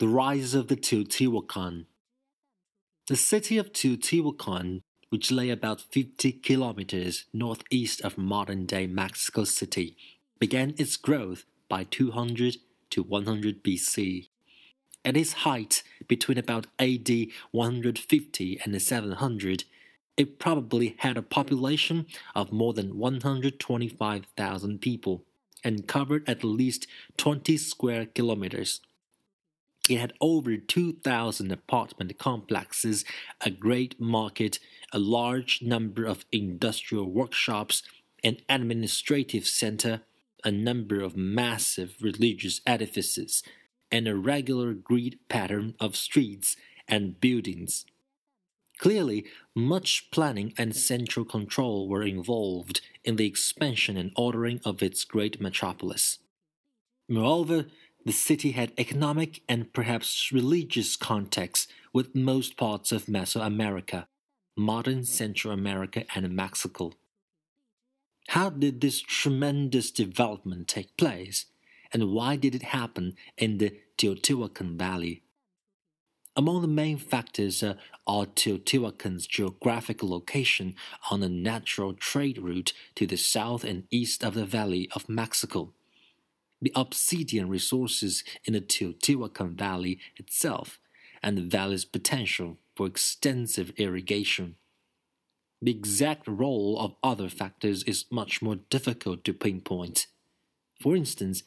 The rise of the Teotihuacan. The city of Teotihuacan, which lay about 50 kilometers northeast of modern day Mexico City, began its growth by 200 to 100 BC. At its height, between about AD 150 and 700, it probably had a population of more than 125,000 people and covered at least 20 square kilometers. It had over 2,000 apartment complexes, a great market, a large number of industrial workshops, an administrative center, a number of massive religious edifices, and a regular grid pattern of streets and buildings. Clearly, much planning and central control were involved in the expansion and ordering of its great metropolis. Moreover, the city had economic and perhaps religious contacts with most parts of Mesoamerica, modern Central America, and Mexico. How did this tremendous development take place, and why did it happen in the Teotihuacan Valley? Among the main factors uh, are Teotihuacan's geographical location on a natural trade route to the south and east of the Valley of Mexico, the obsidian resources in the Teotihuacan Valley itself, and the valley's potential for extensive irrigation. The exact role of other factors is much more difficult to pinpoint. For instance,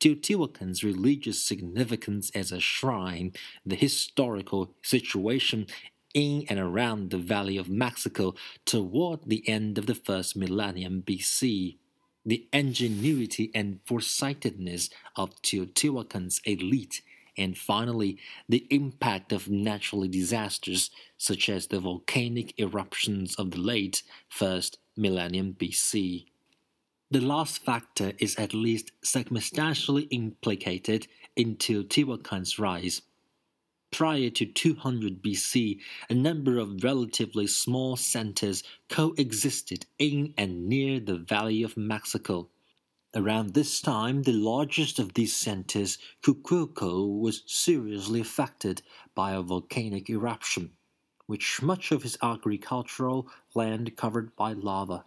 Teotihuacan's religious significance as a shrine, the historical situation in and around the Valley of Mexico toward the end of the first millennium BC, the ingenuity and foresightedness of Teotihuacan's elite, and finally, the impact of natural disasters such as the volcanic eruptions of the late first millennium BC. The last factor is at least circumstantially implicated in Teotihuacan's rise. Prior to 200 BC, a number of relatively small centers coexisted in and near the Valley of Mexico. Around this time, the largest of these centers, Cuicuilco, was seriously affected by a volcanic eruption, which much of its agricultural land covered by lava.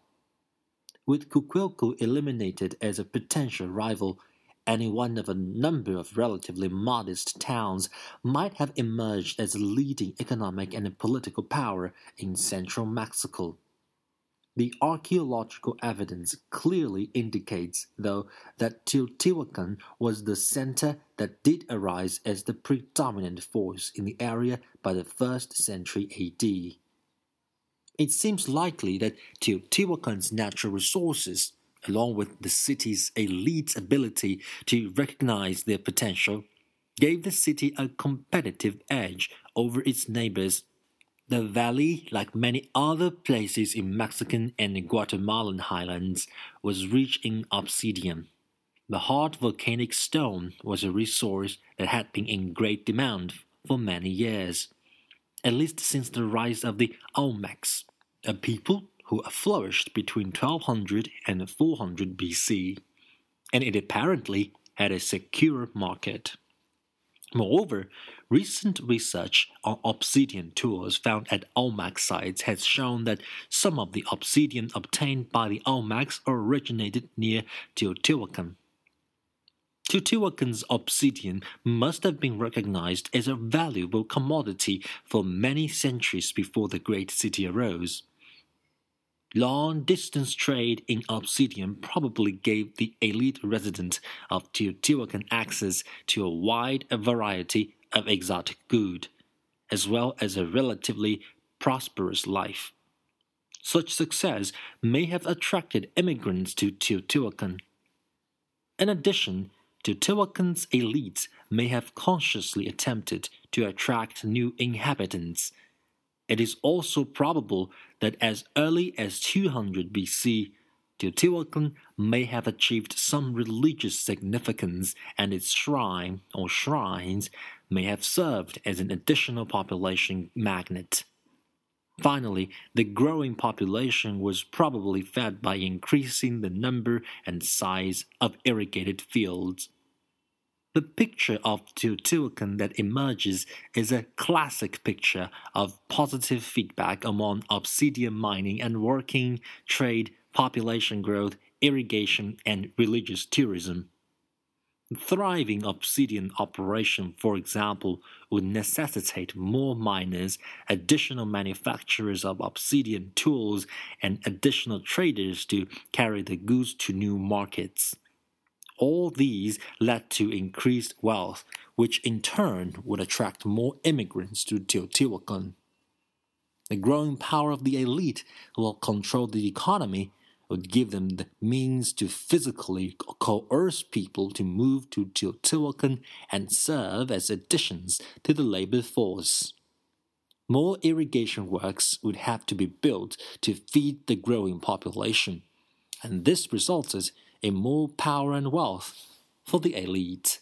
With Cuicuilco eliminated as a potential rival, any one of a number of relatively modest towns might have emerged as a leading economic and political power in central Mexico. The archaeological evidence clearly indicates, though, that Teotihuacan was the center that did arise as the predominant force in the area by the first century AD. It seems likely that Teotihuacan's natural resources, along with the city's elite ability to recognize their potential, gave the city a competitive edge over its neighbors. The valley, like many other places in Mexican and Guatemalan highlands, was rich in obsidian. The hard volcanic stone was a resource that had been in great demand for many years at least since the rise of the Olmecs, a people who flourished between 1200 and 400 BC, and it apparently had a secure market. Moreover, recent research on obsidian tools found at Olmec sites has shown that some of the obsidian obtained by the Olmecs originated near Teotihuacan. Teotihuacan's obsidian must have been recognized as a valuable commodity for many centuries before the great city arose. Long distance trade in obsidian probably gave the elite resident of Teotihuacan access to a wide variety of exotic goods, as well as a relatively prosperous life. Such success may have attracted immigrants to Teotihuacan. In addition, Teotihuacan's elites may have consciously attempted to attract new inhabitants. It is also probable that as early as 200 BC, Teotihuacan may have achieved some religious significance, and its shrine or shrines may have served as an additional population magnet. Finally, the growing population was probably fed by increasing the number and size of irrigated fields. The picture of Teotihuacan that emerges is a classic picture of positive feedback among obsidian mining and working, trade, population growth, irrigation, and religious tourism. Thriving obsidian operation, for example, would necessitate more miners, additional manufacturers of obsidian tools, and additional traders to carry the goods to new markets. All these led to increased wealth, which in turn would attract more immigrants to Teotihuacan. The growing power of the elite will control the economy would give them the means to physically coerce people to move to Teotihuacan and serve as additions to the labor force. More irrigation works would have to be built to feed the growing population, and this resulted in more power and wealth for the elite.